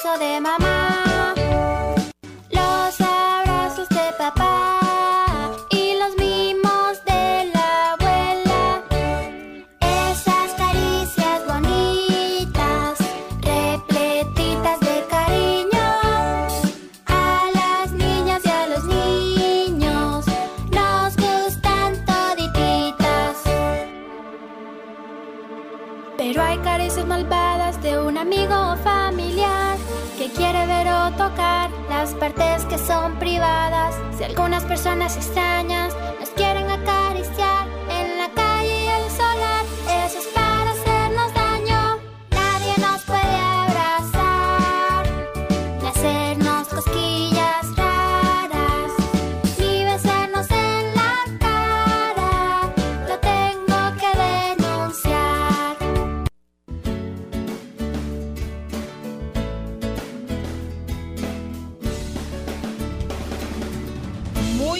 el beso de mamá, que son privadas. Si algunas personas extrañas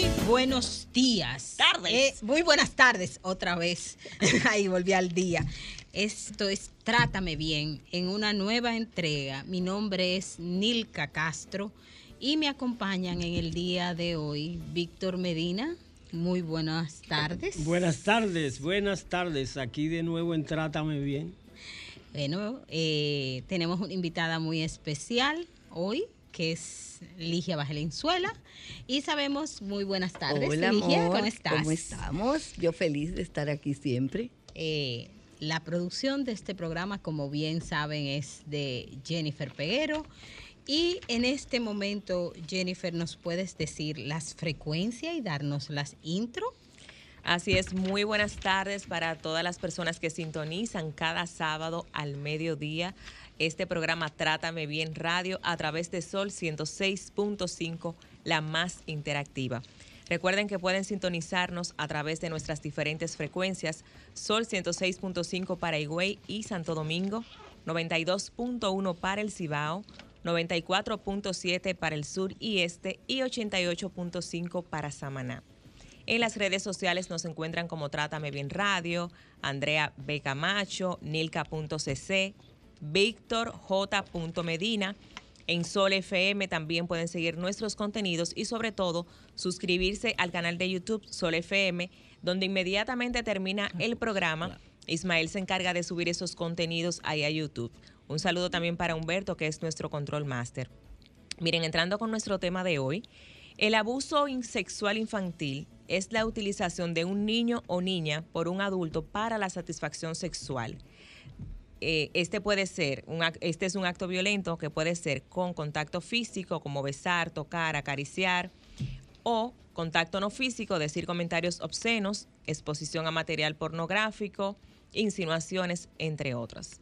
Muy buenos días. Tardes. Eh, muy buenas tardes, otra vez. Ahí volví al día. Esto es Trátame Bien en una nueva entrega. Mi nombre es Nilka Castro y me acompañan en el día de hoy Víctor Medina. Muy buenas tardes. Buenas tardes, buenas tardes. Aquí de nuevo en Trátame Bien. Bueno, eh, tenemos una invitada muy especial hoy, que es Ligia Valenzuela. Y sabemos, muy buenas tardes, Hola, Ligia, amor, ¿cómo estás? ¿Cómo estamos? Yo feliz de estar aquí siempre. Eh, la producción de este programa, como bien saben, es de Jennifer Peguero. Y en este momento, Jennifer, ¿nos puedes decir las frecuencias y darnos las intro? Así es, muy buenas tardes para todas las personas que sintonizan cada sábado al mediodía este programa Trátame Bien Radio a través de Sol 106.5, la más interactiva. Recuerden que pueden sintonizarnos a través de nuestras diferentes frecuencias, Sol 106.5 para Higüey y Santo Domingo, 92.1 para el Cibao, 94.7 para el sur y este y 88.5 para Samaná. En las redes sociales nos encuentran como Trátame Bien Radio, Andrea B. Camacho, Nilka.cc, Víctor J. Medina. En Sol FM también pueden seguir nuestros contenidos y sobre todo suscribirse al canal de YouTube Sol FM, donde inmediatamente termina el programa. Ismael se encarga de subir esos contenidos ahí a YouTube. Un saludo también para Humberto, que es nuestro control master. Miren, entrando con nuestro tema de hoy, el abuso sexual infantil es la utilización de un niño o niña por un adulto para la satisfacción sexual. Eh, este puede ser, este es un acto violento que puede ser con contacto físico, como besar, tocar, acariciar, o contacto no físico, decir comentarios obscenos, exposición a material pornográfico, insinuaciones, entre otras.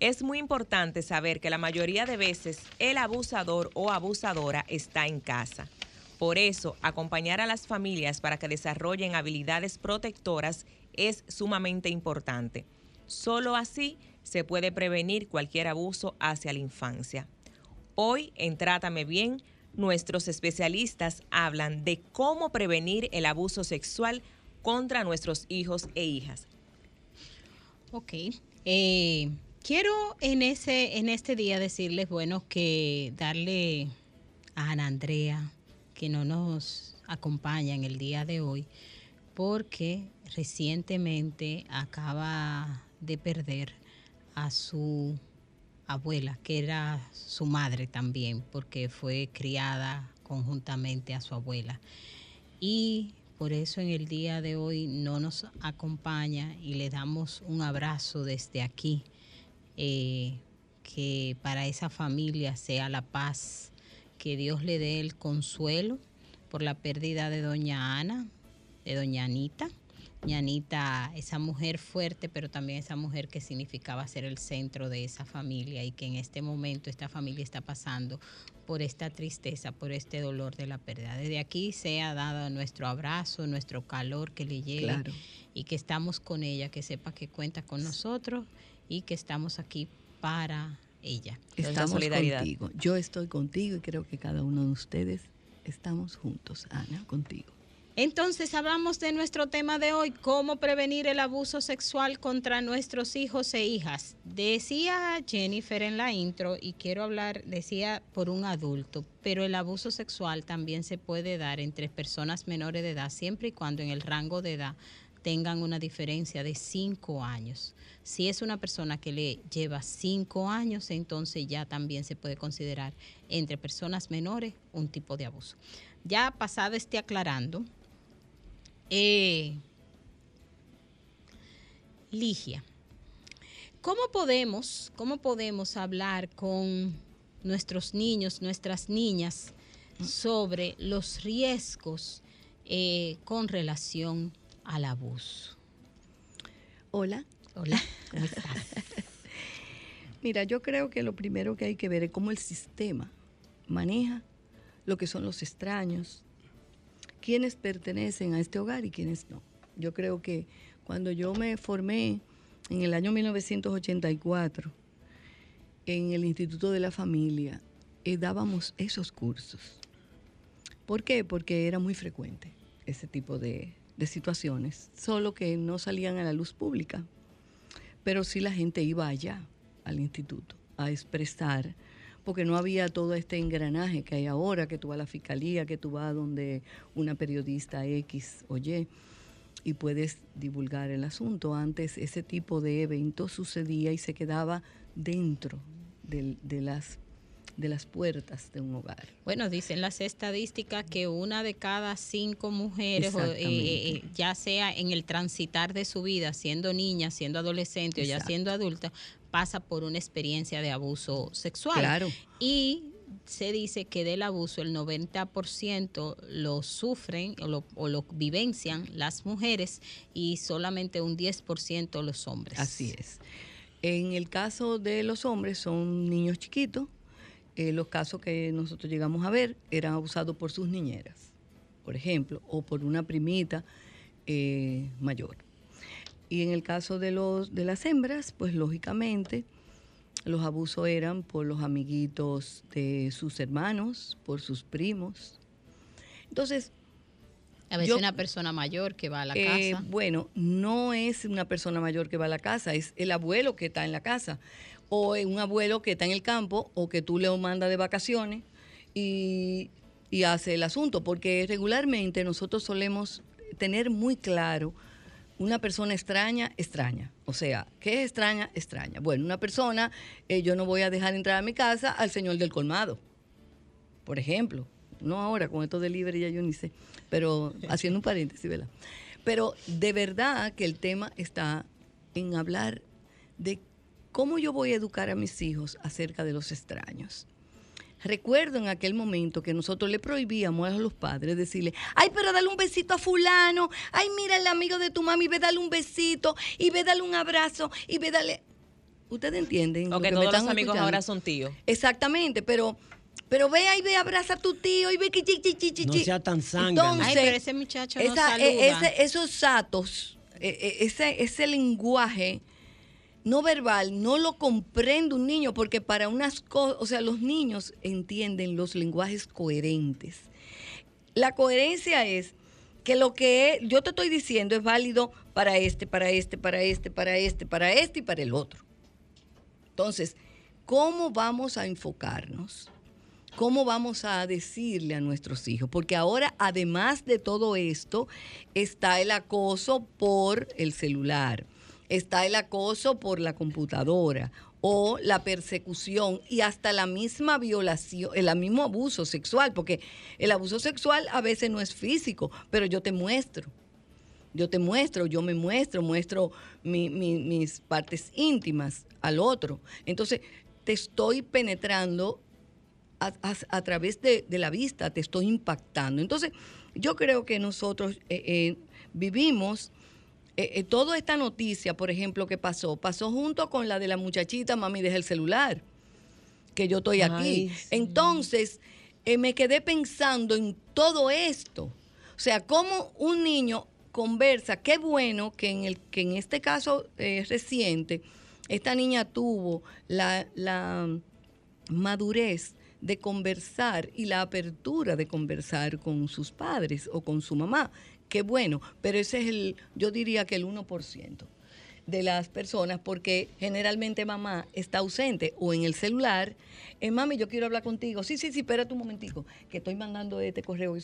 Es muy importante saber que la mayoría de veces el abusador o abusadora está en casa. Por eso, acompañar a las familias para que desarrollen habilidades protectoras es sumamente importante. Solo así se puede prevenir cualquier abuso hacia la infancia. Hoy en Trátame Bien, nuestros especialistas hablan de cómo prevenir el abuso sexual contra nuestros hijos e hijas. Ok. Eh, quiero en ese, en este día decirles, bueno, que darle a Ana Andrea, que no nos acompaña en el día de hoy, porque recientemente acaba de perder a su abuela, que era su madre también, porque fue criada conjuntamente a su abuela. Y por eso en el día de hoy no nos acompaña y le damos un abrazo desde aquí, eh, que para esa familia sea la paz, que Dios le dé el consuelo por la pérdida de doña Ana, de doña Anita. Doña Anita, esa mujer fuerte, pero también esa mujer que significaba ser el centro de esa familia y que en este momento esta familia está pasando por esta tristeza, por este dolor de la pérdida. Desde aquí sea dado nuestro abrazo, nuestro calor que le llegue Claro. y que estamos con ella, que sepa que cuenta con nosotros y que estamos aquí para ella. Estamos solidaridad. contigo. Yo estoy contigo y creo que cada uno de ustedes estamos juntos, Ana, contigo. Entonces hablamos de nuestro tema de hoy, cómo prevenir el abuso sexual contra nuestros hijos e hijas. Decía Jennifer en la intro, y quiero hablar, decía por un adulto, pero el abuso sexual también se puede dar entre personas menores de edad, siempre y cuando en el rango de edad tengan una diferencia de cinco años. Si es una persona que le lleva cinco años, entonces ya también se puede considerar entre personas menores un tipo de abuso. Ya pasado este aclarando, eh, Ligia, ¿cómo podemos, ¿cómo podemos hablar con nuestros niños, nuestras niñas, sobre los riesgos eh, con relación al abuso? Hola. Hola, ¿cómo estás? Mira, yo creo que lo primero que hay que ver es cómo el sistema maneja lo que son los extraños, quiénes pertenecen a este hogar y quiénes no. Yo creo que cuando yo me formé en el año 1984 en el Instituto de la Familia, eh, dábamos esos cursos. ¿Por qué? Porque era muy frecuente ese tipo de, de situaciones, solo que no salían a la luz pública. Pero sí la gente iba allá, al instituto, a expresar porque no había todo este engranaje que hay ahora, que tú vas a la fiscalía, que tú vas donde una periodista X o Y y puedes divulgar el asunto. Antes ese tipo de eventos sucedía y se quedaba dentro de, de las de las puertas de un hogar. Bueno, dicen las estadísticas que una de cada cinco mujeres, eh, eh, ya sea en el transitar de su vida, siendo niña, siendo adolescente o ya siendo adulta, pasa por una experiencia de abuso sexual. Claro. Y se dice que del abuso el 90% lo sufren o lo, o lo, vivencian las mujeres y solamente un 10% los hombres. Así es. En el caso de los hombres son niños chiquitos. Eh, los casos que nosotros llegamos a ver eran abusados por sus niñeras, por ejemplo, o por una primita eh, mayor. Y en el caso de, los, de las hembras, pues lógicamente los abusos eran por los amiguitos de sus hermanos, por sus primos. Entonces... A veces una persona mayor que va a la eh, casa. Bueno, no es una persona mayor que va a la casa, es el abuelo que está en la casa. O un abuelo que está en el campo o que tú le mandas de vacaciones y, y hace el asunto. Porque regularmente nosotros solemos tener muy claro una persona extraña, extraña. O sea, ¿qué es extraña? Extraña. Bueno, una persona, eh, yo no voy a dejar entrar a mi casa al señor del colmado, por ejemplo. No ahora, con esto de libre ya yo ni sé, pero haciendo un paréntesis, ¿verdad? Pero de verdad que el tema está en hablar de cómo yo voy a educar a mis hijos acerca de los extraños. Recuerdo en aquel momento que nosotros le prohibíamos a los padres decirle, ay, pero dale un besito a fulano, ay, mira el amigo de tu mami, ve dale un besito, y ve dale un abrazo, y ve dale... Ustedes entienden. O que todos los amigos ahora son tíos. Exactamente, pero pero ve ahí, ve, abraza a tu tío y ve que chi, chi, chi, No sea tan sangre. Ay, pero ese muchacho no e, Ese, esos satos, e, e, ese, ese lenguaje no verbal no lo comprende un niño porque para unas cosas, o sea, los niños entienden los lenguajes coherentes. La coherencia es que lo que yo te estoy diciendo es válido para este, para este, para este, para este, para este y para el otro. Entonces, ¿cómo vamos a enfocarnos? ¿Cómo vamos a decirle a nuestros hijos? Porque ahora, además de todo esto, está el acoso por el celular está el acoso por la computadora o la persecución y hasta la misma violación, el mismo abuso sexual, porque el abuso sexual a veces no es físico, pero yo te muestro. Yo te muestro, yo me muestro, muestro mis partes íntimas al otro. Entonces, te estoy penetrando a, través de, la vista, te estoy impactando. Entonces, yo creo que nosotros eh, eh, vivimos eh, eh, toda esta noticia, por ejemplo, que pasó, pasó junto con la de la muchachita, mami, deja el celular, que yo estoy aquí. Entonces, eh, me quedé pensando en todo esto. O sea, cómo un niño conversa, qué bueno que en, el, que en este caso reciente, esta niña tuvo la, la madurez de conversar y la apertura de conversar con sus padres o con su mamá. Qué bueno, pero ese es el, yo diría que el 1% de las personas porque generalmente mamá está ausente o en el celular. Eh, mami, yo quiero hablar contigo. Sí, sí, sí, espérate un momentico, que estoy mandando este correo.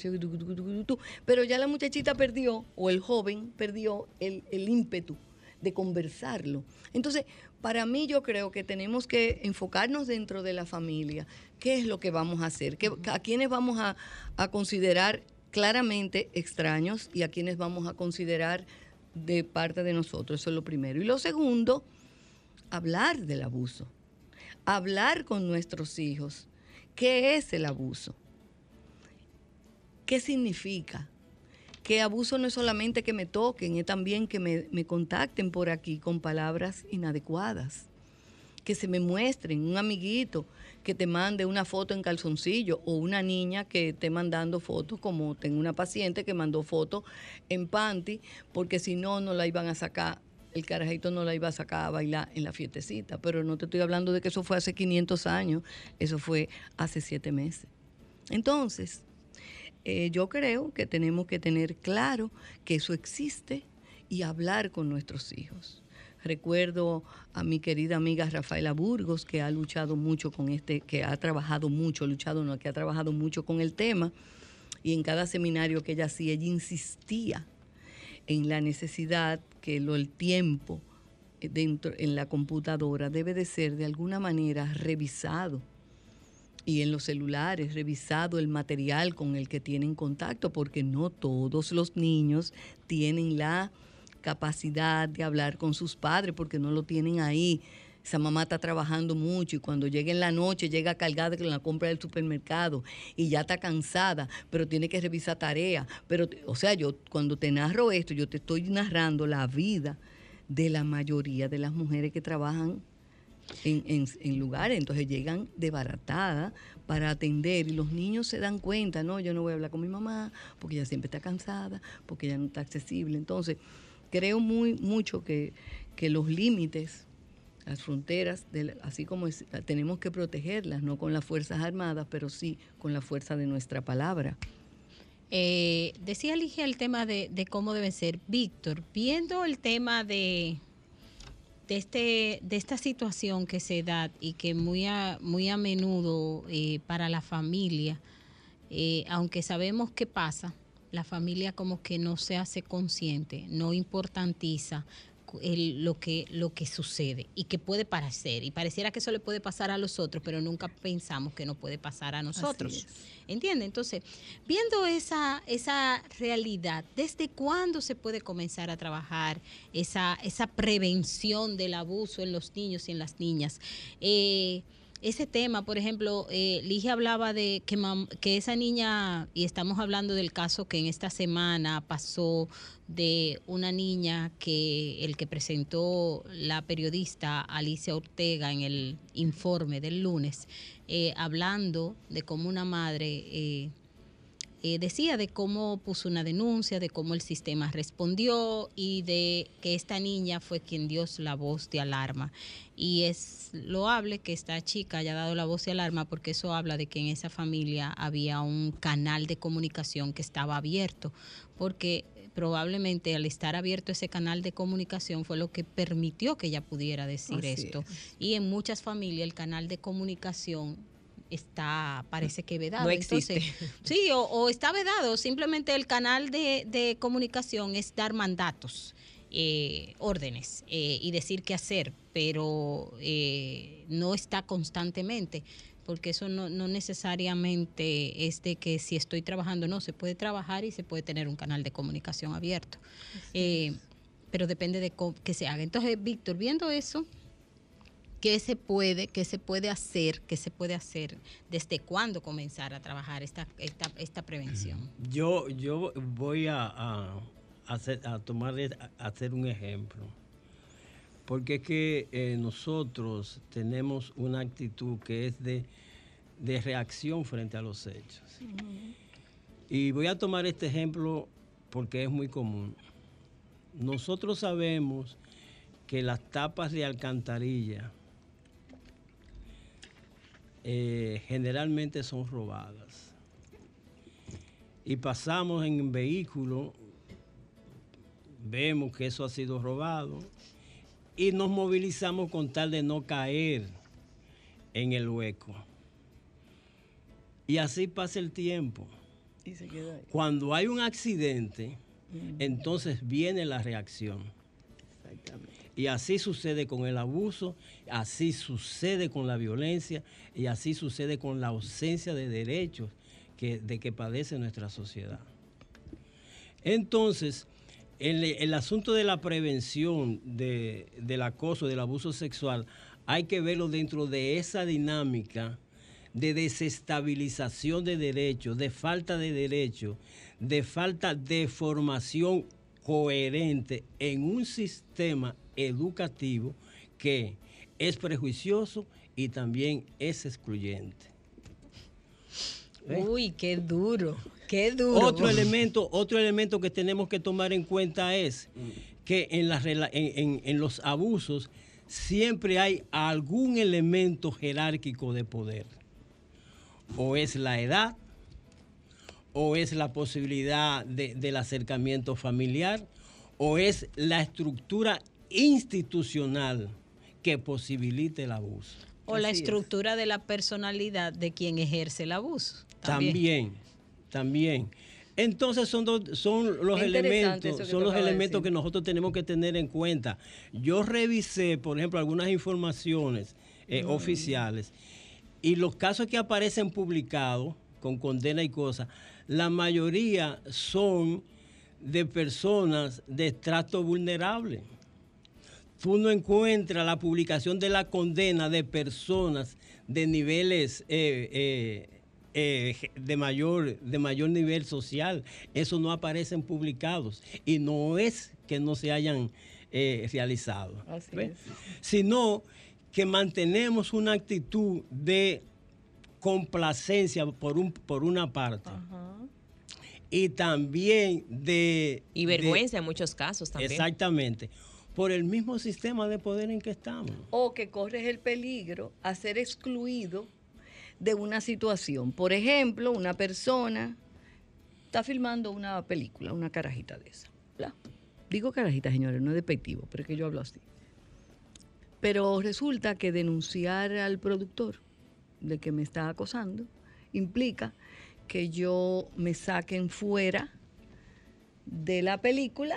Pero ya la muchachita perdió, o el joven perdió el, el ímpetu de conversarlo. Entonces, para mí yo creo que tenemos que enfocarnos dentro de la familia. ¿Qué es lo que vamos a hacer? ¿A quiénes vamos a, a considerar claramente extraños y a quiénes vamos a considerar de parte de nosotros? Eso es lo primero. Y lo segundo, hablar del abuso. Hablar con nuestros hijos. ¿Qué es el abuso? ¿Qué significa? que abuso no es solamente que me toquen, es también que me, contacten por aquí con palabras inadecuadas, que se me muestren un amiguito que te mande una foto en calzoncillo o una niña que esté mandando fotos, como tengo una paciente que mandó fotos en panty, porque si no, no la iban a sacar el carajito no la iba a sacar a bailar en la fiestecita, pero no te estoy hablando de que eso fue hace 500 años, eso fue hace siete meses. Entonces, eh, yo creo que tenemos que tener claro que eso existe y hablar con nuestros hijos. Recuerdo a mi querida amiga Rafaela Burgos, que ha luchado mucho con este, que ha trabajado mucho, luchado no, que ha trabajado mucho con el tema, y en cada seminario que ella hacía, ella insistía en la necesidad que lo, el tiempo eh, dentro en la computadora debe de ser de alguna manera revisado. Y en los celulares, revisado el material con el que tienen contacto, porque no todos los niños tienen la capacidad de hablar con sus padres, porque no lo tienen ahí. Esa mamá está trabajando mucho y cuando llega en la noche llega cargada con la compra del supermercado y ya está cansada, pero tiene que revisar tareas. Pero, o sea, yo cuando te narro esto, yo te estoy narrando la vida de la mayoría de las mujeres que trabajan en, lugares, entonces llegan desbaratadas para atender y los niños se dan cuenta, no, yo no voy a hablar con mi mamá porque ella siempre está cansada, porque ella no está accesible. Entonces, creo muy mucho que, los límites, las fronteras, así como tenemos que protegerlas, no con las Fuerzas Armadas, pero sí con la fuerza de nuestra palabra. Eh, decía Ligia el tema de, de cómo deben ser. Víctor, viendo el tema de de, este, de esta situación que se da y que muy a, muy a menudo eh, para la familia, eh, aunque sabemos qué pasa, la familia como que no se hace consciente, no importantiza lo, que, lo que sucede y que puede parecer. Y pareciera que eso le puede pasar a los otros, pero nunca pensamos que no puede pasar a nosotros. ¿Entiende? Entonces, viendo esa, esa realidad, ¿desde cuándo se puede comenzar a trabajar esa, esa prevención del abuso en los niños y en las niñas? Eh, ese tema, por ejemplo, eh, Ligia hablaba de que, que esa niña, y estamos hablando del caso que en esta semana pasó de una niña que el que presentó la periodista Alicia Ortega en el informe del lunes, eh, hablando de cómo una madre eh, eh, decía de cómo puso una denuncia, de cómo el sistema respondió y de que esta niña fue quien dio la voz de alarma. Y es loable que esta chica haya dado la voz de alarma porque eso habla de que en esa familia había un canal de comunicación que estaba abierto, porque probablemente al estar abierto ese canal de comunicación fue lo que permitió que ella pudiera decir esto. Y en muchas familias el canal de comunicación está, parece que vedado. No existe. sí, o, está vedado. Simplemente el canal de, comunicación es dar mandatos, eh, órdenes eh, y decir qué hacer, pero eh, no está constantemente porque eso no, no, necesariamente es de que si estoy trabajando, no, se puede trabajar y se puede tener un canal de comunicación abierto, pero depende de cómo, que se haga. Entonces, Víctor, viendo eso, qué se puede, qué se puede hacer, qué se puede hacer, desde cuándo comenzar a trabajar esta, esta, esta prevención. Yo, yo voy a, hacer, a tomar, a hacer un ejemplo. Porque es que eh, nosotros tenemos una actitud que es de, de reacción frente a los hechos. Y voy a tomar este ejemplo porque es muy común. Nosotros sabemos que las tapas de alcantarilla eh, generalmente son robadas. Y pasamos en vehículo, vemos que eso ha sido robado y nos movilizamos con tal de no caer en el hueco. Y así pasa el tiempo. Cuando hay un accidente, entonces viene la reacción. Y así sucede con el abuso, así sucede con la violencia y así sucede con la ausencia de derechos que, de que padece nuestra sociedad. Entonces, el, el asunto de la prevención del acoso, del abuso sexual, hay que verlo dentro de esa dinámica de desestabilización de derechos, de falta de derechos, de falta de formación coherente en un sistema educativo que es prejuicioso y también es excluyente. ¿Eh? Uy, qué duro, qué duro. Otro elemento, otro elemento que tenemos que tomar en cuenta es que en, en los abusos siempre hay algún elemento jerárquico de poder. O es la edad, o es la posibilidad del acercamiento familiar, o es la estructura institucional que posibilite el abuso. O la estructura de la personalidad de quien ejerce el abuso. También, también. Entonces son, son los elementos, son los elementos que nosotros tenemos que tener en cuenta. Yo revisé, por ejemplo, algunas informaciones eh, mm. oficiales y los casos que aparecen publicados con condena y cosas, la mayoría son de personas de estrato vulnerable. Tú no encuentras la publicación de la condena de personas de niveles eh, eh, eh, de, mayor, de mayor nivel social. Eso no aparece en publicados y no es que no se hayan realizado, sino que mantenemos una actitud de complacencia por, un, por una parte y también de... Y vergüenza en muchos casos también. Exactamente. Por el mismo sistema de poder en que estamos. O que corres el peligro a ser excluido de una situación. Por ejemplo, una persona está filmando una película, una carajita de esa. Digo carajita, señores, no es despectivo, pero es que yo hablo así. Pero resulta que denunciar al productor de que me está acosando implica que yo me saquen fuera de la película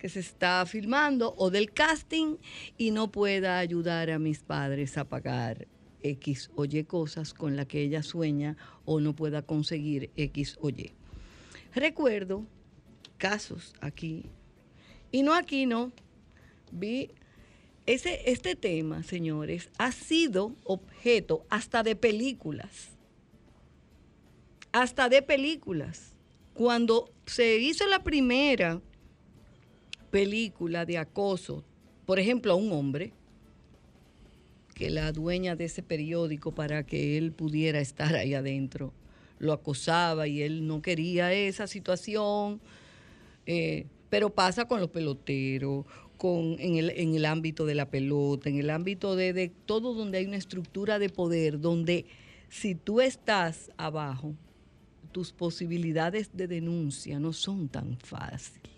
que se está filmando o del casting y no pueda ayudar a mis padres a pagar X o Y cosas con las que ella sueña o no pueda conseguir X o Y. Recuerdo casos aquí, y no aquí, no. Vi ese, este tema, señores, ha sido objeto hasta de películas hasta de películas. Cuando se hizo la primera película de acoso, por ejemplo, a un hombre, que la dueña de ese periódico para que él pudiera estar ahí adentro, lo acosaba y él no quería esa situación. Eh, pero pasa con los peloteros, con, en, el, en el ámbito de la pelota, en el ámbito de, de todo donde hay una estructura de poder, donde si tú estás abajo, tus posibilidades de denuncia no son tan fáciles.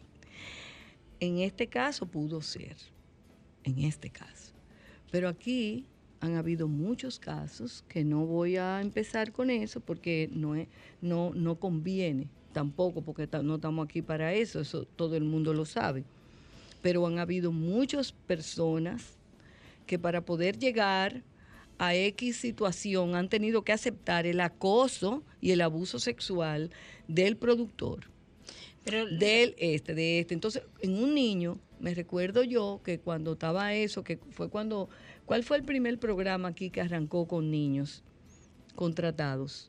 En este caso pudo ser, en este caso. Pero aquí han habido muchos casos que no voy a empezar con eso porque no, no, no conviene tampoco, porque no estamos aquí para eso, eso todo el mundo lo sabe. Pero han habido muchas personas que para poder llegar a X situación han tenido que aceptar el acoso y el abuso sexual del productor. Pero, del este, de este. Entonces, en un niño, me recuerdo yo que cuando estaba eso, que fue cuando, ¿cuál fue el primer programa aquí que arrancó con niños contratados?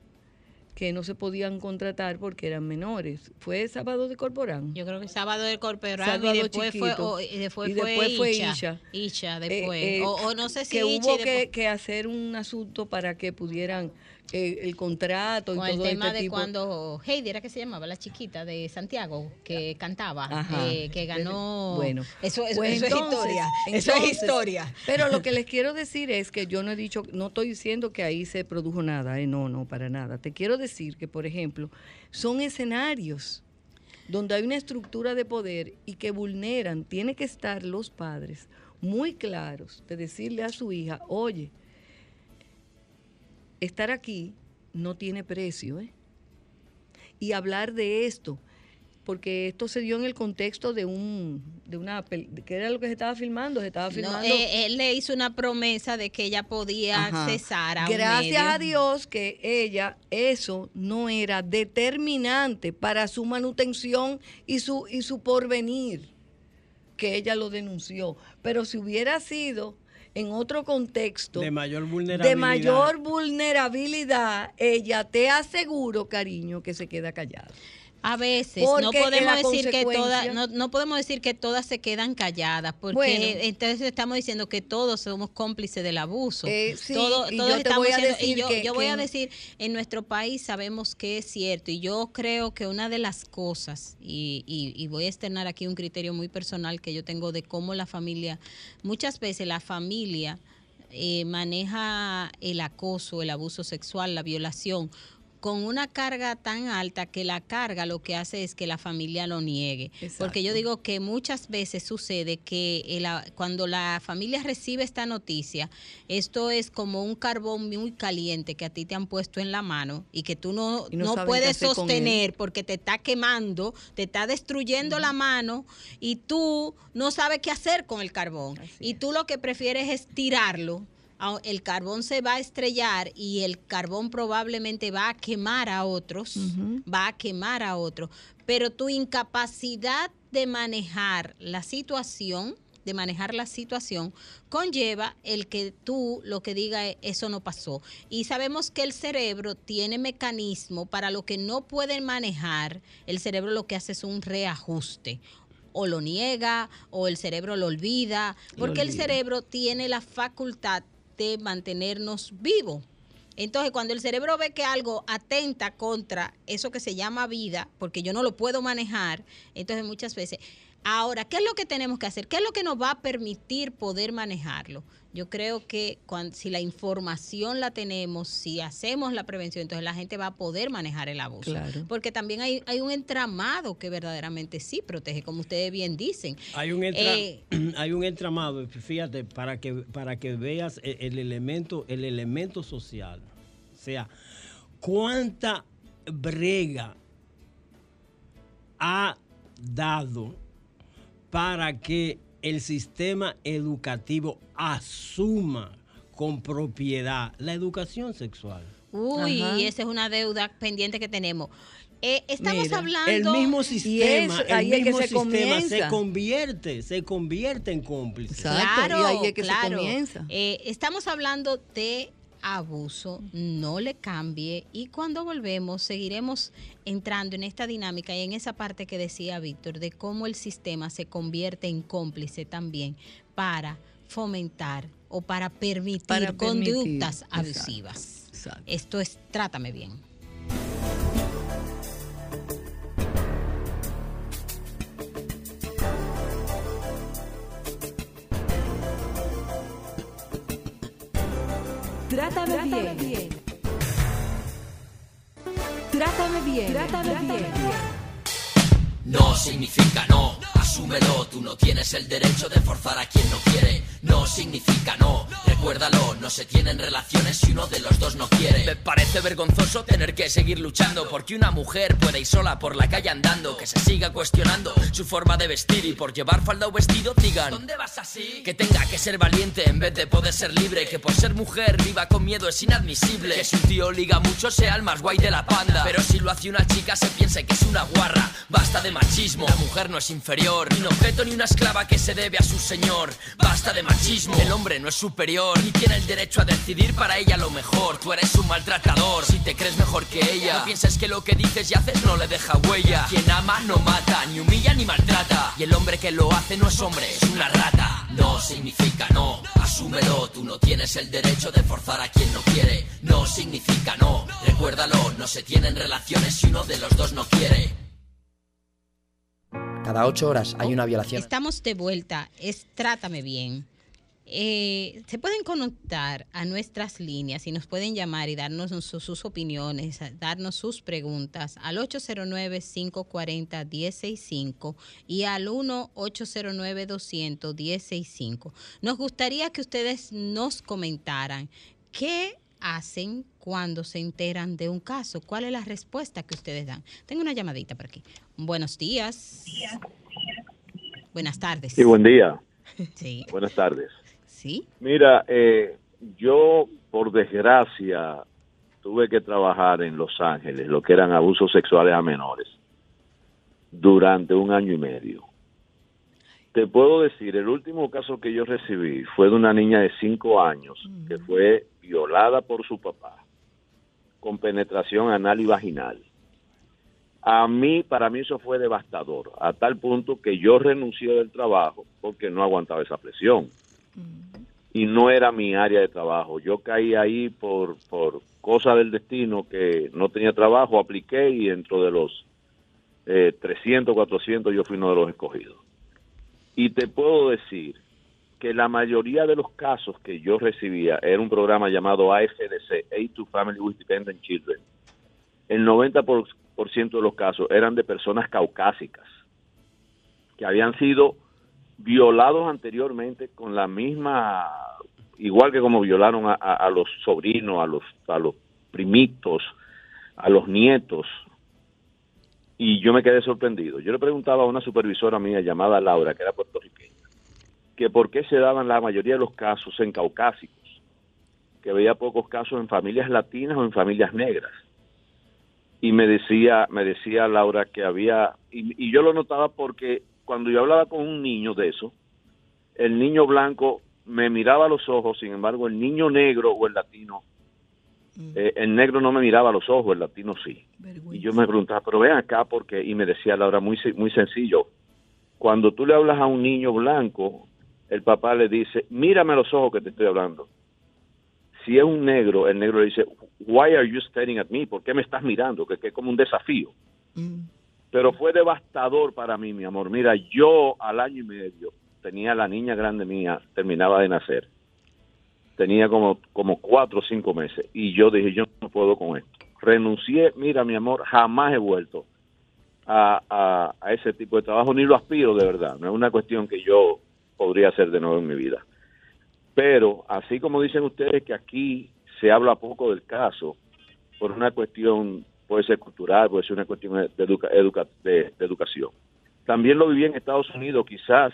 que no se podían contratar porque eran menores. ¿Fue sábado de Corporán? Yo creo que sábado de Corporán Sábado y después fue, o- y después Y fue, después fue Isha. Isha. Isha Eh, después. eh, o, o no sé si que hubo que hacer un asunto para que pudieran eh, el contrato y con el todo tema este de tipo. cuando Heidi era que se llamaba la chiquita de Santiago que cantaba Ajá. eh, que ganó Bueno, eso, eso- pues eso entonces- es historia eso es entonces, historia Pero lo que les quiero decir es que yo no he dicho, no estoy diciendo que ahí se produjo nada, eh, no, no, para nada. Te quiero decir que, por ejemplo, son escenarios donde hay una estructura de poder y que vulneran, tiene que estar los padres muy claros de decirle a su hija, oye, estar aquí no tiene precio, ¿eh? Y hablar de esto, porque esto se dio en el contexto de un, de una, ¿qué era lo que se estaba filmando? Se estaba filmando. eh, él le hizo una promesa de que ella podía Ajá. accesar a un Gracias medio. a Dios que ella, eso no era determinante para su manutención y su, y su porvenir, que ella lo denunció. Pero si hubiera sido en otro contexto De mayor vulnerabilidad. de mayor vulnerabilidad, ella te aseguro, cariño, que se queda callada. A veces no Porque podemos decir que todas, no, no podemos decir que todas se quedan calladas, porque Bueno. entonces estamos diciendo que todos somos cómplices del abuso. Eh, sí, Todo- y todos yo estamos siendo- y yo, que- yo voy que a decir, en nuestro país sabemos que es cierto, y yo creo que una de las cosas, y, y- y voy a externar aquí un criterio muy personal que yo tengo de cómo la familia, muchas veces la familia eh, maneja el acoso, el abuso sexual, la violación con una carga tan alta que la carga lo que hace es que la familia lo niegue. Porque yo digo que muchas veces sucede que el a- cuando la familia recibe esta noticia, esto es como un carbón muy caliente que a ti te han puesto en la mano y que tú no, no puedes sostener porque te está quemando, te está destruyendo la mano y tú no sabes qué hacer con el carbón. y tú lo que prefieres es tirarlo. El carbón se va a estrellar y el carbón probablemente va a quemar a otros, va a quemar a otros. Pero tu incapacidad de manejar la situación, de manejar la situación, conlleva el que tú lo que diga es, eso no pasó. Y sabemos que el cerebro tiene mecanismo para lo que no pueden manejar, el cerebro lo que hace es un reajuste. O lo niega, o el cerebro lo olvida, porque el olvida. cerebro tiene la facultad de mantenernos vivos. Entonces, cuando el cerebro ve que algo atenta contra eso que se llama vida, porque yo no lo puedo manejar, entonces muchas veces, ahora, ¿qué es lo que tenemos que hacer? ¿Qué es lo que nos va a permitir poder manejarlo? Yo creo que cuando, si la información la tenemos, si hacemos la prevención, entonces la gente va a poder manejar el abuso. Claro. Porque también hay, hay un entramado que verdaderamente sí protege, como ustedes bien dicen. Hay un, entra- Eh, hay un entramado, fíjate, para que, para que veas el, el elemento, el elemento social. O sea, cuánta brega ha dado para que el sistema educativo asuma con propiedad la educación sexual. Uy, Ajá. esa es una deuda pendiente que tenemos. Eh, estamos Mira, hablando... El mismo sistema, eso, ahí el es que mismo se sistema se convierte, se convierte en cómplice. Exacto, y ahí es que se claro. comienza. Eh, estamos hablando de abuso, no le cambie y cuando volvemos seguiremos entrando en esta dinámica y en esa parte que decía Víctor de cómo el sistema se convierte en cómplice también para fomentar o para permitir Para permitir, conductas exacto, abusivas. exacto. Esto es Trátame bien. Trátame, bien. Trátame bien. Trátame bien. No significa no, asúmelo, tú no tienes el derecho de forzar a quien no quiere. No significa no, recuérdalo, no se tienen relaciones si uno de los dos no quiere. Me parece vergonzoso tener que seguir luchando porque una mujer puede ir sola por la calle andando, que se siga cuestionando su forma de vestir y por llevar falda o vestido digan ¿Dónde vas así? Que tenga que ser valiente en vez de poder ser libre, que por ser mujer viva con miedo es inadmisible. Que si un tío liga mucho sea el más guay de la panda, pero si lo hace una chica se piense que es una guarra. Basta de machismo, la mujer no es inferior, ni un objeto ni una esclava que se debe a su señor. Basta de machismo, el hombre no es superior. Mayor y tiene el derecho a decidir para ella lo mejor. Tú eres un maltratador si te crees mejor que ella. No pienses que lo que dices y haces no le deja huella. Quien ama no mata, ni humilla ni maltrata. Y el hombre que lo hace no es hombre, es una rata. No significa no, asúmelo. Tú no tienes el derecho de forzar a quien no quiere. No significa no, recuérdalo. No se tienen relaciones si uno de los dos no quiere. Cada ocho horas hay una violación. Estamos de vuelta. Es Trátame Bien. Eh, se pueden conectar a nuestras líneas y nos pueden llamar y darnos su- sus opiniones, darnos sus preguntas al 809-540-165 y al 1-809-200-165. Nos gustaría que ustedes nos comentaran qué hacen cuando se enteran de un caso, cuál es la respuesta que ustedes dan. Tengo una llamadita por aquí. Buenos días. Buenas tardes. Sí, buen día. Sí. Buenas tardes. Sí. Mira, eh, yo por desgracia tuve que trabajar en Los Ángeles, lo que eran abusos sexuales a menores, durante un año y medio. Te puedo decir, el último caso que yo recibí fue de una niña de cinco años que fue violada por su papá con penetración anal y vaginal. A mí, para mí eso fue devastador, a tal punto que yo renuncié del trabajo porque no aguantaba esa presión. Y no era mi área de trabajo. Yo caí ahí por, por cosa del destino que no tenía trabajo, apliqué y dentro de los eh, 300, 400 yo fui uno de los escogidos. Y te puedo decir que la mayoría de los casos que yo recibía era un programa llamado AFDC, Aid to Family with Dependent Children. El 90% por, por ciento de los casos eran de personas caucásicas que habían sido violados anteriormente con la misma, igual que como violaron a, los sobrinos, a los, a los primitos, a los nietos. Y yo me quedé sorprendido. Yo le preguntaba a una supervisora mía llamada Laura, que era puertorriqueña, que por qué se daban la mayoría de los casos en caucásicos, que veía pocos casos en familias latinas o en familias negras. Y me decía, me decía Laura que había, y yo lo notaba porque cuando yo hablaba con un niño de eso, el niño blanco me miraba a los ojos, sin embargo, el niño negro o el latino, eh, el negro no me miraba a los ojos, el latino sí. Y yo me preguntaba, pero ven acá, porque, y me decía Laura, muy, muy sencillo, cuando tú le hablas a un niño blanco, el papá le dice, mírame a los ojos que te estoy hablando. Si es un negro, el negro le dice, why are you staring at me? ¿Por qué me estás mirando? Que, que es como un desafío. Pero fue devastador para mí, mi amor. Mira, yo al año y medio tenía la niña grande mía, terminaba de nacer. Tenía como, como cuatro o cinco meses. Y yo dije, yo no puedo con esto. Renuncié, mira, mi amor, jamás he vuelto a, a, a ese tipo de trabajo, ni lo aspiro de verdad. No es una cuestión que yo podría hacer de nuevo en mi vida. Pero así como dicen ustedes que aquí se habla poco del caso, por una cuestión, puede ser cultural, puede ser una cuestión de, educa- de- educación. También lo viví en Estados Unidos, quizás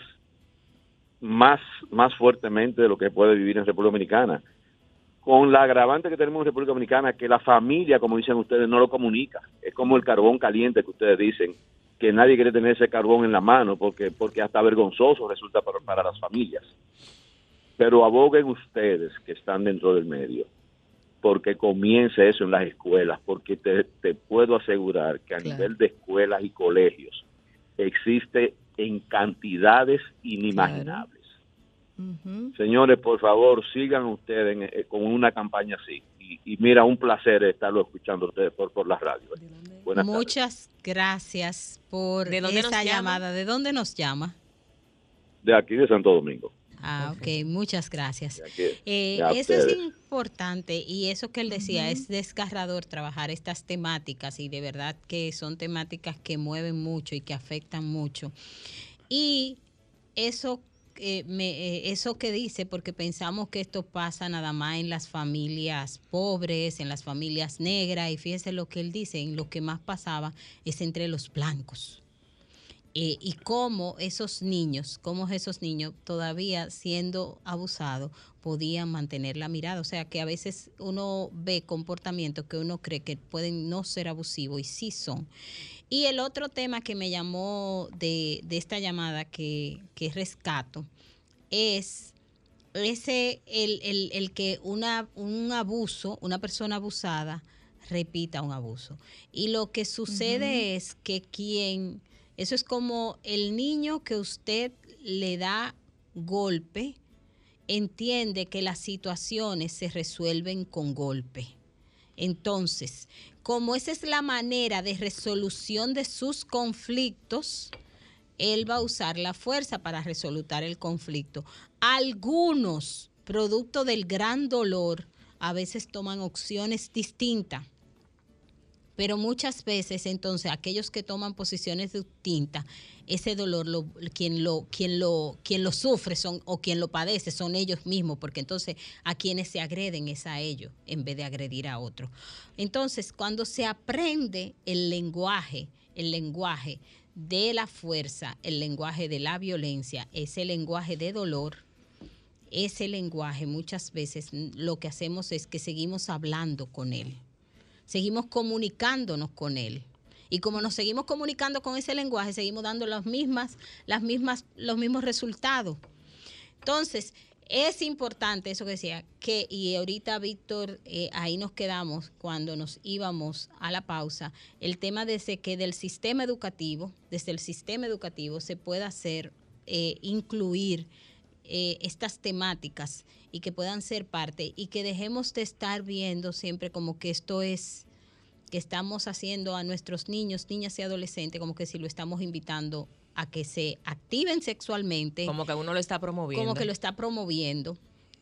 más, más fuertemente de lo que puede vivir en República Dominicana. Con la agravante que tenemos en República Dominicana, que la familia, como dicen ustedes, no lo comunica. Es como el carbón caliente que ustedes dicen, que nadie quiere tener ese carbón en la mano porque, porque hasta vergonzoso resulta para, para las familias. Pero aboguen ustedes que están dentro del medio, porque comience eso en las escuelas, porque te, te puedo asegurar que a Claro. nivel de escuelas y colegios existe en cantidades inimaginables. Señores, por favor, sigan ustedes en- eh, con una campaña así. Y, y mira, un placer estarlo escuchando ustedes por, por la radio. Buenas tardes. Muchas gracias por ¿De dónde esa llamada. ¿De dónde nos llama? De aquí de Santo Domingo. Ah, ok, muchas gracias. Eh, eso es importante y eso que él decía, es desgarrador trabajar estas temáticas y de verdad que son temáticas que mueven mucho y que afectan mucho. Y eso, eh, me, eh, eso que dice, porque pensamos que esto pasa nada más en las familias pobres, en las familias negras, y fíjese lo que él dice, en lo que más pasaba es entre los blancos. Eh, y cómo esos niños, cómo esos niños todavía siendo abusados podían mantener la mirada. O sea que a veces uno ve comportamientos que uno cree que pueden no ser abusivos y sí son. Y el otro tema que me llamó de, de esta llamada que, que rescato es ese, el, el, el que una, un abuso, una persona abusada, repita un abuso. Y lo que sucede es que quien, eso es como el niño que usted le da golpe, entiende que las situaciones se resuelven con golpe. Entonces, como esa es la manera de resolución de sus conflictos, él va a usar la fuerza para resolutar el conflicto. Algunos, producto del gran dolor, a veces toman opciones distintas. Pero muchas veces, entonces, aquellos que toman posiciones distintas, ese dolor, lo, quien, lo, quien, lo, quien lo sufre son, o quien lo padece son ellos mismos, porque entonces a quienes se agreden es a ellos, en vez de agredir a otros. Entonces, cuando se aprende el lenguaje, el lenguaje de la fuerza, el lenguaje de la violencia, ese lenguaje de dolor, ese lenguaje muchas veces lo que hacemos es que seguimos hablando con él seguimos comunicándonos con él. Y como nos seguimos comunicando con ese lenguaje, seguimos dando las mismas, las mismas, los mismos resultados. Entonces, es importante eso que decía, que, y ahorita Víctor, eh, ahí nos quedamos cuando nos íbamos a la pausa, el tema de que del sistema educativo, desde el sistema educativo se pueda hacer, eh, incluir eh, estas temáticas y que puedan ser parte y que dejemos de estar viendo siempre como que esto es que estamos haciendo a nuestros niños, niñas y adolescentes, como que si lo estamos invitando a que se activen sexualmente. Como que uno lo está promoviendo. Como que lo está promoviendo.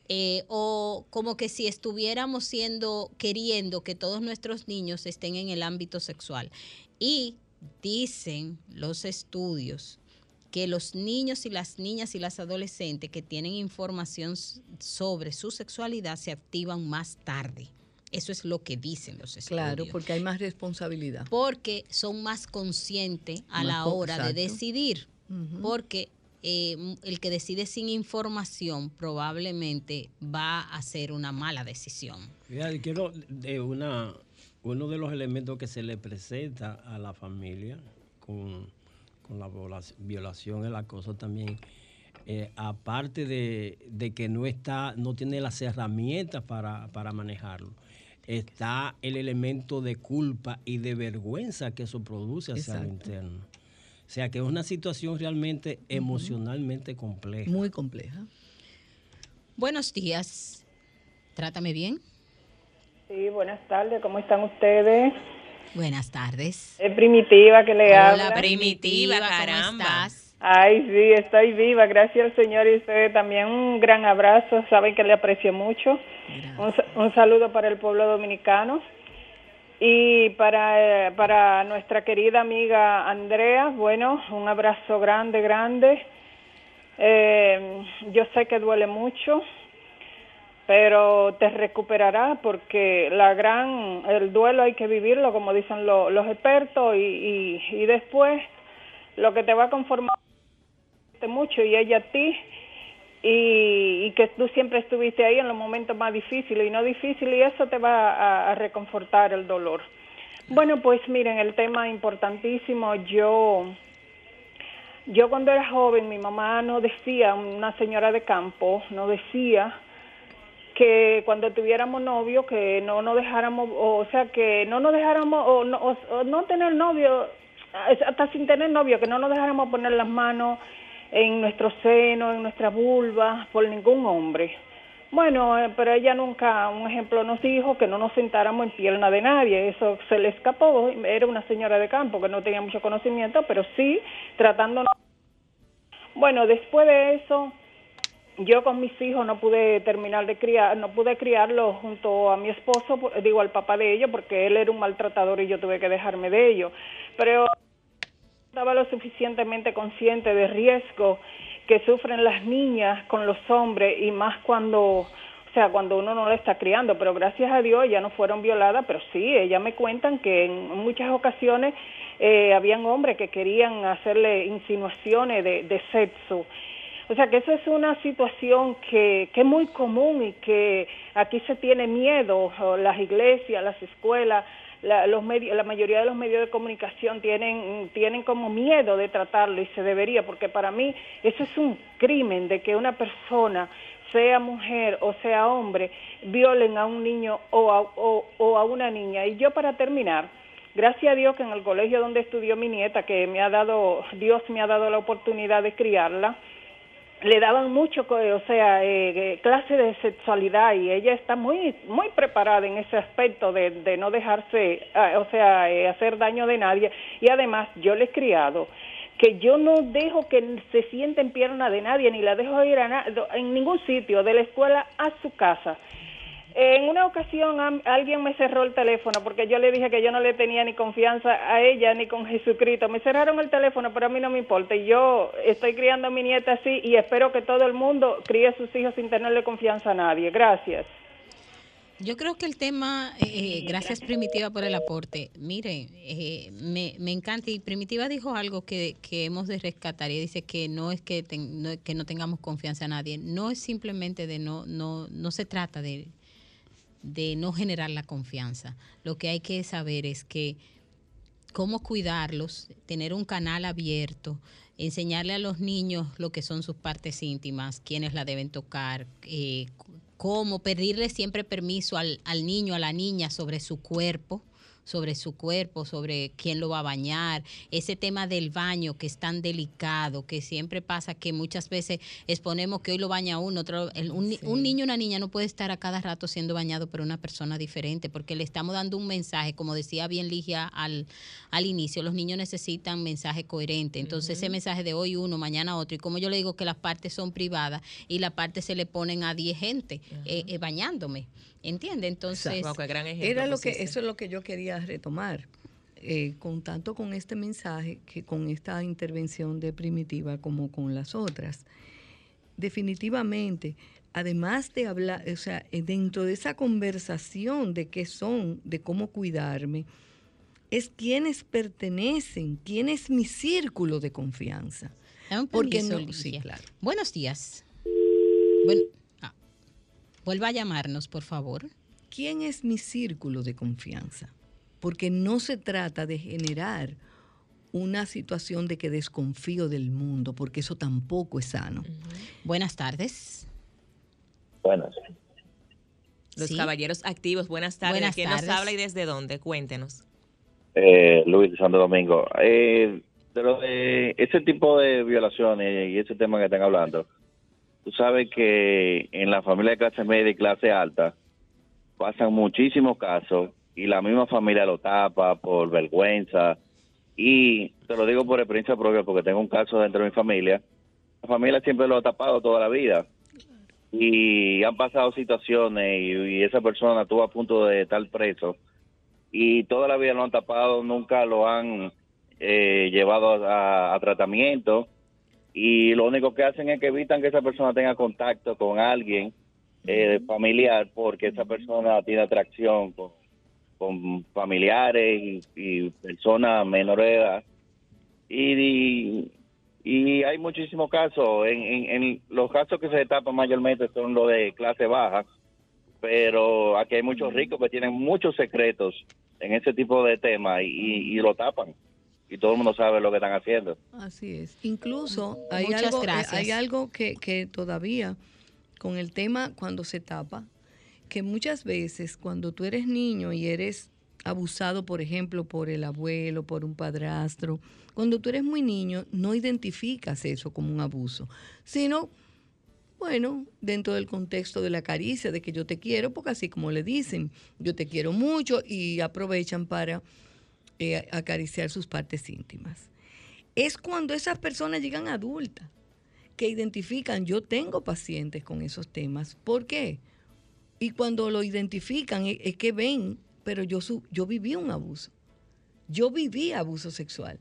Eh, o como que si estuviéramos siendo, queriendo que todos nuestros niños estén en el ámbito sexual. Y dicen los estudios que los niños y las niñas y las adolescentes que tienen información sobre su sexualidad se activan más tarde. Eso es lo que dicen los estudios. Claro, porque hay más responsabilidad. Porque son más conscientes a la hora de decidir. Porque eh, el que decide sin información probablemente va a hacer una mala decisión. Fíjate, quiero de una, uno de los elementos que se le presenta a la familia con con la violación, el acoso también, eh, aparte de, que no está, no tiene las herramientas para, manejarlo, está el elemento de culpa y de vergüenza que eso produce hacia el interno. O sea que es una situación realmente emocionalmente compleja. Muy compleja. Buenos días. Trátame bien. Sí, buenas tardes. ¿Cómo están ustedes? Buenas tardes. Es Primitiva que le habla. Hola, Primitiva, caramba. Estás? Ay, sí, estoy viva, gracias al Señor y usted también un gran abrazo, saben que le aprecio mucho. Un, saludo para el pueblo dominicano y para, para nuestra querida amiga Andrea, bueno, un abrazo grande, grande. Eh, yo sé que duele mucho, pero te recuperará porque la gran el duelo hay que vivirlo como dicen los expertos y, y, después lo que te va a conformar mucho y ella a ti y, y, que tú siempre estuviste ahí en los momentos más difíciles y no difíciles y eso te va a, reconfortar el dolor. Bueno, pues miren, el tema importantísimo, yo yo cuando era joven mi mamá no decía, una señora de campo, no decía que cuando tuviéramos novio que no nos dejáramos, o sea, que no nos dejáramos, o no, tener novio, hasta sin tener novio, que no nos dejáramos poner las manos en nuestro seno, en nuestra vulva, por ningún hombre. Bueno, eh, pero ella nunca, un ejemplo, nos dijo que no nos sentáramos en pierna de nadie, eso se le escapó, era una señora de campo que no tenía mucho conocimiento, pero sí tratándonos. Bueno, después de eso, yo con mis hijos no pude terminar de criar, no pude criarlos junto a mi esposo, digo al papá de ellos, porque él era un maltratador y yo tuve que dejarme de ellos. Pero estaba lo suficientemente consciente de riesgo que sufren las niñas con los hombres y más cuando, o sea, cuando uno no la está criando. Pero gracias a Dios ya no fueron violadas, pero sí, ellas me cuentan que en muchas ocasiones eh, habían hombres que querían hacerle insinuaciones de, de sexo o sea que eso es una situación que, que es muy común y que aquí se tiene miedo, las iglesias, las escuelas, la, los medios, la mayoría de los medios de comunicación tienen, tienen como miedo de tratarlo y se debería, porque para mí eso es un crimen de que una persona sea mujer o sea hombre, violen a un niño o a, o a una niña. Y yo para terminar, gracias a Dios que en el colegio donde estudió mi nieta, que me ha dado, Dios me ha dado la oportunidad de criarla, le daban mucho, o sea, eh, eh, clase de sexualidad y ella está muy muy preparada en ese aspecto de, no dejarse, ah, o sea, eh, hacer daño de nadie. Y además, yo le he criado que yo no dejo que se siente en pierna de nadie, ni la dejo ir a en ningún sitio, de la escuela a su casa. En una ocasión alguien me cerró el teléfono porque yo le dije que yo no le tenía ni confianza a ella ni con Jesucristo. Me cerraron el teléfono, pero a mí no me importa. Y yo estoy criando a mi nieta así y espero que todo el mundo críe a sus hijos sin tenerle confianza a nadie. Gracias. Yo creo que el tema, eh, eh, gracias Primitiva por el aporte. Mire, eh, me, me, encanta y Primitiva dijo algo que, que, hemos de rescatar y dice que no es que, no, que no tengamos confianza a nadie, no es simplemente de no, no, no se trata de de no generar la confianza. Lo que hay que saber es que cómo cuidarlos, tener un canal abierto, enseñarle a los niños lo que son sus partes íntimas, quiénes la deben tocar, eh, cómo pedirle siempre permiso al, al niño, a la niña sobre su cuerpo sobre su cuerpo, sobre quién lo va a bañar, ese tema del baño que es tan delicado, que siempre pasa que muchas veces exponemos que hoy lo baña uno, otro, un, un niño una niña no puede estar a cada rato siendo bañado por una persona diferente, porque le estamos dando un mensaje, como decía bien Ligia al, al inicio, los niños necesitan mensaje coherente, entonces ese mensaje de hoy uno, mañana otro, y como yo le digo que las partes son privadas y las partes se le ponen a 10 gente eh, eh, bañándome. ¿Entiende? Entonces, era lo que, eso es lo que yo quería retomar. Eh, con tanto con este mensaje que con esta intervención de primitiva como con las otras. Definitivamente, además de hablar, o sea, eh, dentro de esa conversación de qué son, de cómo cuidarme, es quienes pertenecen, quién es mi círculo de confianza. Porque no, sí, claro. Buenos días. Bueno, Vuelva a llamarnos, por favor. ¿Quién es mi círculo de confianza? Porque no se trata de generar una situación de que desconfío del mundo, porque eso tampoco es sano. Buenas tardes. Buenas. Los caballeros activos, buenas tardes. Buenas ¿Quién nos habla y desde dónde? Cuéntenos. Eh, Luis de Santo Domingo. Eh, de ese tipo de violaciones y ese tema que están hablando, Tú sabes que en la familia de clase media y clase alta pasan muchísimos casos y la misma familia lo tapa por vergüenza. Y te lo digo por experiencia propia porque tengo un caso dentro de mi familia. La familia siempre lo ha tapado toda la vida. Y han pasado situaciones y, esa persona estuvo a punto de estar preso. Y toda la vida lo han tapado, nunca lo han eh, llevado a tratamiento y lo único que hacen es que evitan que esa persona tenga contacto con alguien eh, familiar porque esa persona tiene atracción con, familiares y, personas menores de edad. Y, y, hay muchísimos casos. En, en, los casos que se tapan mayormente son los de clase baja, pero aquí hay muchos ricos que tienen muchos secretos en ese tipo de temas y lo tapan y todo el mundo sabe lo que están haciendo. Así es. Incluso hay algo, eh, hay algo que, que todavía con el tema cuando se tapa, que muchas veces cuando tú eres niño y eres abusado, por ejemplo, por el abuelo, por un padrastro, cuando tú eres muy niño no identificas eso como un abuso, sino, bueno, dentro del contexto de la caricia, de que yo te quiero, porque así como le dicen, yo te quiero mucho y aprovechan para eh, acariciar sus partes íntimas. Es cuando esas personas llegan adultas que identifican, yo tengo pacientes con esos temas. ¿Por qué? Y cuando lo identifican es, que ven, pero yo, yo viví un abuso. Yo viví abuso sexual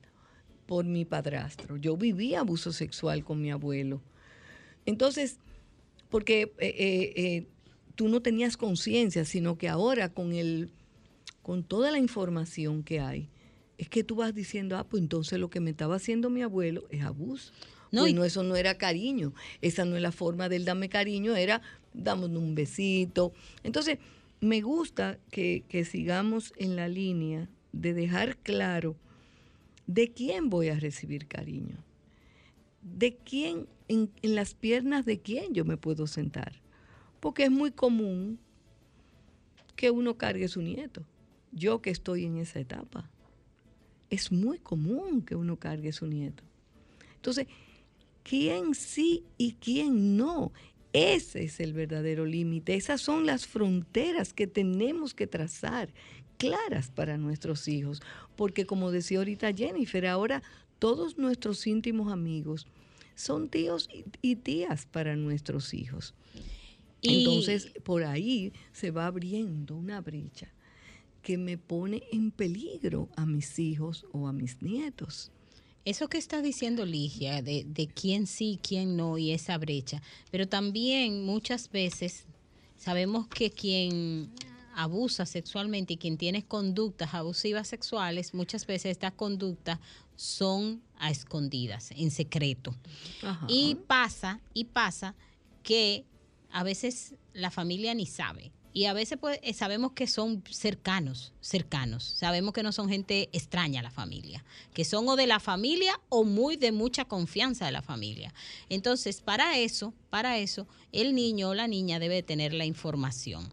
por mi padrastro. Yo viví abuso sexual con mi abuelo. Entonces, porque eh, eh, tú no tenías conciencia, sino que ahora con el con toda la información que hay, es que tú vas diciendo, ah, pues entonces lo que me estaba haciendo mi abuelo es abuso. No, pues no, eso no era cariño. Esa no es la forma del darme cariño, era damos un besito. Entonces, me gusta que, que sigamos en la línea de dejar claro de quién voy a recibir cariño. ¿de quién, en, en las piernas de quién yo me puedo sentar? Porque es muy común que uno cargue su nieto. Yo que estoy en esa etapa. Es muy común que uno cargue su nieto. Entonces, ¿quién sí y quién no? Ese es el verdadero límite. Esas son las fronteras que tenemos que trazar claras para nuestros hijos. Porque como decía ahorita Jennifer, ahora todos nuestros íntimos amigos son tíos y- y tías para nuestros hijos. Y- Entonces, por ahí se va abriendo una brecha que me pone en peligro a mis hijos o a mis nietos. Eso que está diciendo Ligia, de, de quién sí, quién no, y esa brecha. Pero también muchas veces sabemos que quien abusa sexualmente y quien tiene conductas abusivas sexuales, muchas veces estas conductas son a escondidas, en secreto. Ajá. Y pasa, y pasa que a veces la familia ni sabe. Y a veces pues, eh, sabemos que son cercanos, cercanos. Sabemos que no son gente extraña a la familia, que son o de la familia o muy de mucha confianza de la familia. Entonces, para eso, para eso, el niño o la niña debe tener la información.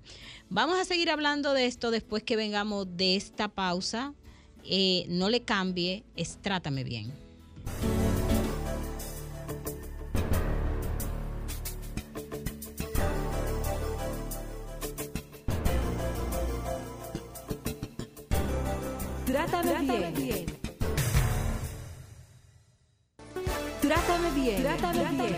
Vamos a seguir hablando de esto después que vengamos de esta pausa. Eh, no le cambie, es trátame bien. Trátame bien. Trátame bien. Trátame bien.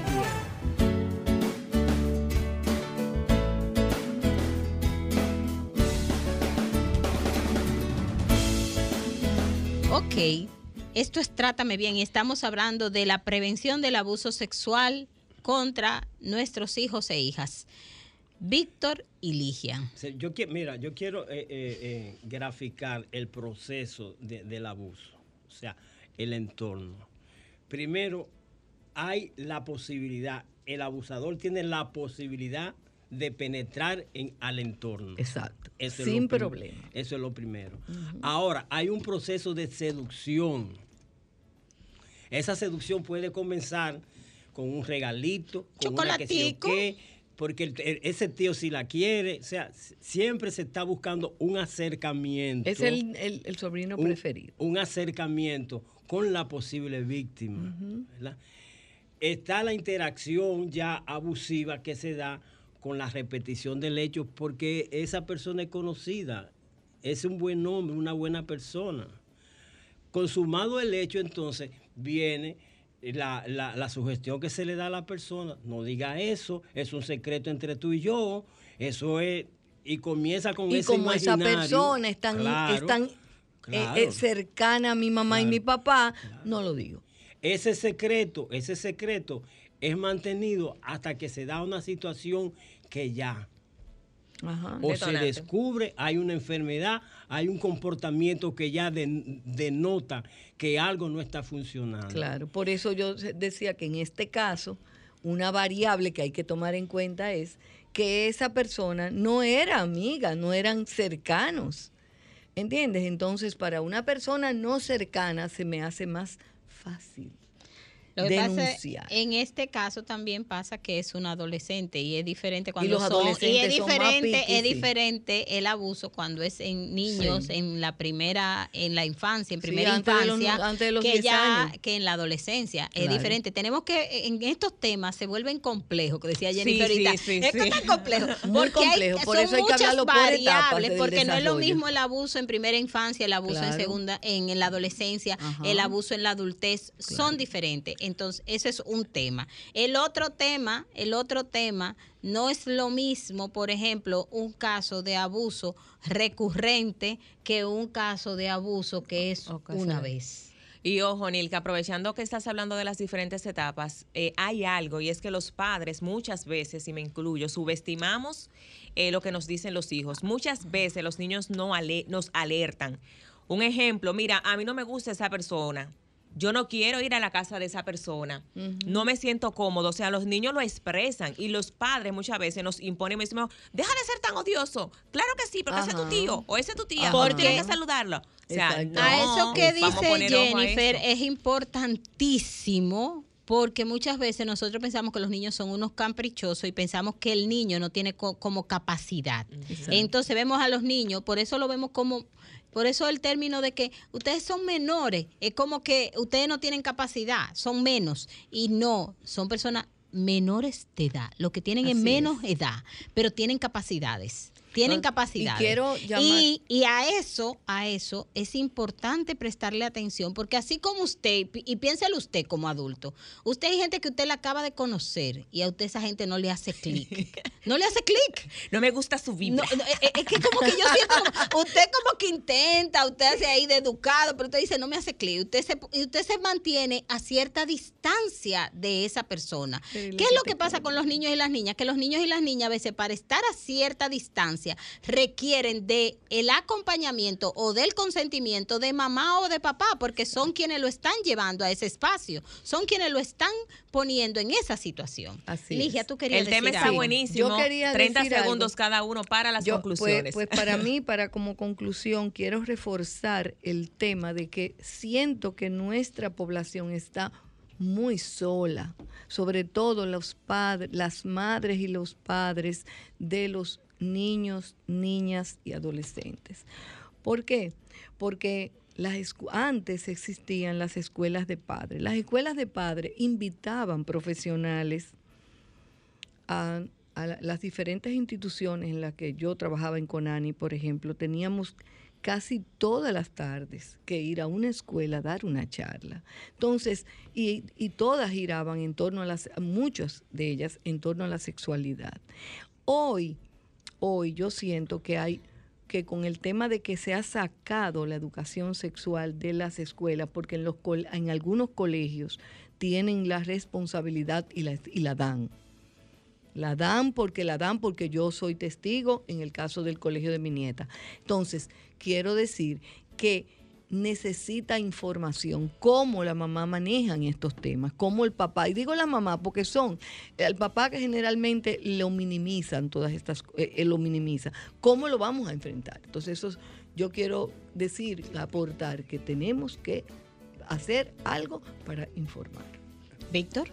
Ok, esto es Trátame Bien y estamos hablando de la prevención del abuso sexual contra nuestros hijos e hijas. Víctor y Ligia. Yo mira, yo quiero eh, eh, eh, graficar el proceso de- del abuso, o sea, el entorno. Primero, hay la posibilidad, el abusador tiene la posibilidad de penetrar en, al entorno. Exacto. Eso Sin problema. Eso es lo primero. Ahora, hay un proceso de seducción. Esa seducción puede comenzar con un regalito, con una que qué, porque el- el- ese tío si la quiere, o sea, siempre se está buscando un acercamiento. Es el, el- sobrino un- preferido. Un acercamiento con la posible víctima. ¿verdad? Está la interacción ya abusiva que se da con la repetición del hecho porque esa persona es conocida, es un buen hombre, una buena persona. Consumado el hecho, entonces viene la, la- la sugestión que se le da a la persona. No diga eso, es un secreto entre tú y yo. Eso es. Y comienza con Y ese como esa persona es tan, Claro, es tan, eh, claro. eh, cercana a mi mamá y mi papá, no lo digo. Ese secreto, ese secreto es mantenido hasta que se da una situación que ya Ajá. o Detonante. se descubre, hay una enfermedad, hay un comportamiento que ya den- denota que algo no está funcionando. Claro, por eso yo decía que en este caso, una variable que hay que tomar en cuenta es que esa persona no era amiga, no eran cercanos. ¿Entiendes? Entonces, para una persona no cercana se me hace más fácil Lo que pasa, denunciar. en este caso también pasa que es un adolescente y es diferente cuando los son- adolescentes y es son más diferente, es diferente el abuso cuando es en niños Sí. en la primera en la infancia, en Sí, primera antes de los- infancia, antes de los que 10 ya años. que en la adolescencia es diferente. Tenemos que en estos temas se vuelven complejos, que decía Jennifer sí, sí, es tan complejo, Muy porque hay- complejo, por eso hay que hablarlo por etapas porque no es lo mismo el abuso en primera infancia, el abuso en segunda en, en la adolescencia, Ajá. el abuso en la adultez son diferentes. Entonces, ese es un tema. El otro tema, el otro tema no es lo mismo, por ejemplo, un caso de abuso recurrente que un caso de abuso que es una vez. Y ojo, Nilka, aprovechando que estás hablando de las diferentes etapas, eh, hay algo y es que los padres muchas veces, y me incluyo, subestimamos eh, lo que nos dicen los hijos. Muchas veces los niños no ale- nos alertan. Un ejemplo, mira, a mí no me gusta esa persona. Yo no quiero ir a la casa de esa persona. No me siento cómodo. O sea, los niños lo expresan y los padres muchas veces nos imponen y me dicen, deja de ser tan odioso. Claro que sí, porque ese es tu tío o ese es tu tía. Porque tienes que saludarlo. O sea, no, a eso que dice Jennifer es importantísimo porque muchas veces nosotros pensamos que los niños son unos caprichosos y pensamos que el niño no tiene co- como capacidad. Entonces vemos a los niños, por eso lo vemos como, por eso el término de que ustedes son menores, es como que ustedes no tienen capacidad, son menos. Y no, son personas menores de edad, lo que tienen es menos edad, pero tienen capacidades. Tienen Y capacidades. quiero llamar- Y, y a eso, a eso es importante prestarle atención, porque así como usted, y piénselo usted como adulto, usted hay gente que usted la acaba de conocer y a usted esa gente no le hace clic. No le hace clic. No me gusta su Biblia. No, no, es, es que como que yo siento, como- usted como que intenta, usted hace ahí de educado, pero usted dice, no me hace clic. Usted se, y usted se mantiene a cierta distancia de esa persona. ¿Qué es lo que pasa con los niños y las niñas? Que los niños y las niñas a veces para estar a cierta distancia requieren de el acompañamiento o del consentimiento de mamá o de papá, porque son quienes lo están llevando a ese espacio, son quienes lo están poniendo en esa situación. Así Ligia, tú querías El tema decir está algo. buenísimo. Yo quería 30 decir algo. segundos cada uno para las Yo, pues- conclusiones. Pues, para mí, para como conclusión, quiero reforzar el tema de que siento que nuestra población está muy sola, sobre todo los padres, las madres y los padres de los niños, niñas y adolescentes. ¿Por qué? Porque antes existían las escuelas de padres. Las escuelas de padres invitaban profesionales a, a la- las diferentes instituciones en las que yo trabajaba en Conani, por ejemplo, teníamos casi todas las tardes que ir a una escuela a dar una charla. Entonces, y, y todas giraban en torno a las, muchas de ellas en torno a la sexualidad. Hoy, hoy yo siento que hay que con el tema de que se ha sacado la educación sexual de las escuelas, porque en, algunos colegios tienen la responsabilidad y la, y la dan. La dan porque la dan porque yo soy testigo en el caso del colegio de mi nieta. Entonces, quiero decir que necesita información, cómo la mamá manejan estos temas, cómo el papá, y digo la mamá porque son el papá que generalmente lo minimizan todas estas, eh, él lo minimiza, cómo lo vamos a enfrentar. Entonces, eso es- yo quiero decir, aportar que tenemos que hacer algo para informar. Víctor.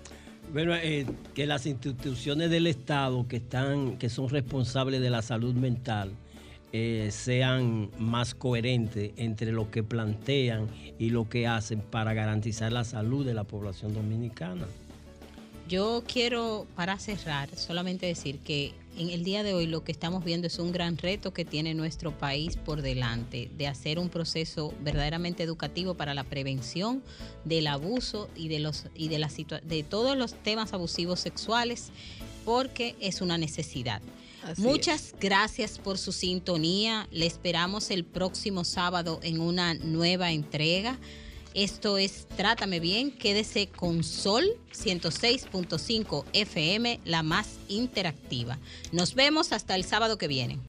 Bueno, eh, que las instituciones del Estado que están, que son responsables de la salud mental, eh, sean más coherentes entre lo que plantean y lo que hacen para garantizar la salud de la población dominicana. Yo quiero, para cerrar, solamente decir que en el día de hoy lo que estamos viendo es un gran reto que tiene nuestro país por delante, de hacer un proceso verdaderamente educativo para la prevención del abuso y de los y de la de todos los temas abusivos sexuales, porque es una necesidad. Así Muchas gracias por su sintonía. Le esperamos el próximo sábado en una nueva entrega. Esto es Trátame Bien. Quédese con Sol 106.5 FM, la más interactiva. Nos vemos hasta el sábado que viene.